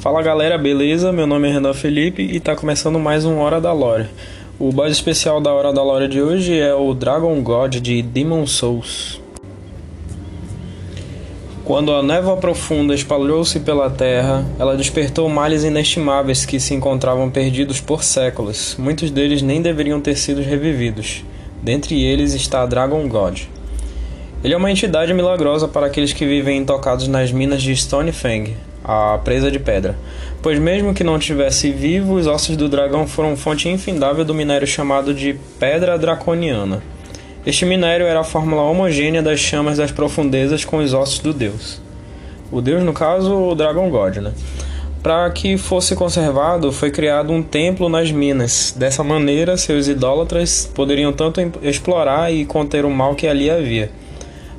Fala galera, beleza? Meu nome é Renan Felipe e tá começando mais um Hora da Lore. O boss especial da Hora da Lore de hoje é o Dragon God de Demon Souls. Quando a névoa profunda espalhou-se pela terra, ela despertou males inestimáveis que se encontravam perdidos por séculos. Muitos deles nem deveriam ter sido revividos. Dentre eles está Dragon God. Ele é uma entidade milagrosa para aqueles que vivem intocados nas minas de Stonefang, a presa de pedra. Pois mesmo que não tivesse vivo, os ossos do dragão foram fonte infindável do minério chamado de Pedra Draconiana. Este minério era a fórmula homogênea das chamas das profundezas com os ossos do deus. O deus, no caso, o Dragon God, né? Para que fosse conservado, foi criado um templo nas minas. Dessa maneira, seus idólatras poderiam tanto explorar e conter o mal que ali havia.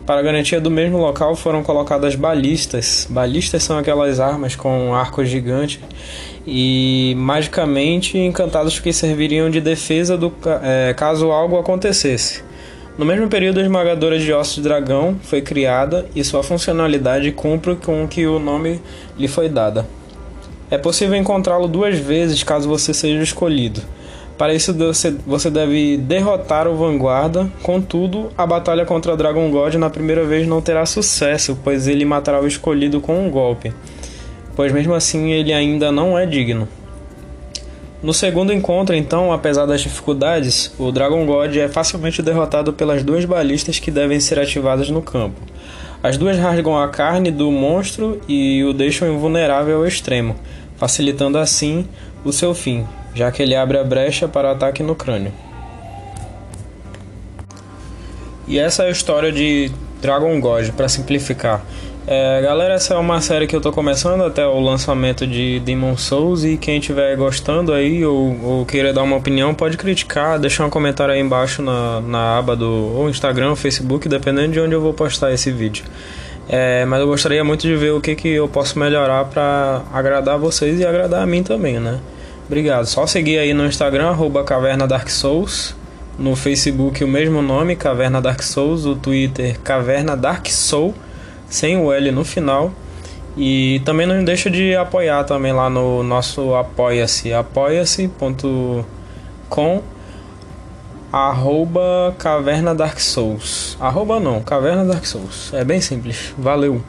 Para garantia do mesmo local foram colocadas balistas. Balistas são aquelas armas com arcos gigantes e magicamente encantados que serviriam de defesa do, é, caso algo acontecesse. No mesmo período, a esmagadora de ossos de dragão foi criada e sua funcionalidade cumpre com que o nome lhe foi dada. É possível encontrá-lo duas vezes caso você seja escolhido. Para isso você deve derrotar o Vanguarda, contudo, a batalha contra Dragon God na primeira vez não terá sucesso, pois ele matará o escolhido com um golpe, pois mesmo assim ele ainda não é digno. No segundo encontro, então, apesar das dificuldades, o Dragon God é facilmente derrotado pelas duas balistas que devem ser ativadas no campo. As duas rasgam a carne do monstro e o deixam invulnerável ao extremo, facilitando assim o seu fim, já que ele abre a brecha para ataque no crânio. E essa é a história de Dragon God, para simplificar. É, galera, essa é uma série que eu tô começando até o lançamento de Demon Souls e quem estiver gostando aí ou, ou, queira dar uma opinião pode criticar, deixar um comentário aí embaixo na, na aba do ou Instagram, ou Facebook, dependendo de onde eu vou postar esse vídeo. É, mas eu gostaria muito de ver o que, que eu posso melhorar para agradar vocês e agradar a mim também, né? Obrigado. Só seguir aí no Instagram, arroba Caverna Dark Souls. No Facebook o mesmo nome, Caverna Dark Souls. O Twitter, Caverna Dark Soul, sem o L no final. E também não deixa de apoiar também lá no nosso apoia-se, apoia-se.com arroba Caverna Dark Souls. Arroba não, Caverna Dark Souls. É bem simples. Valeu!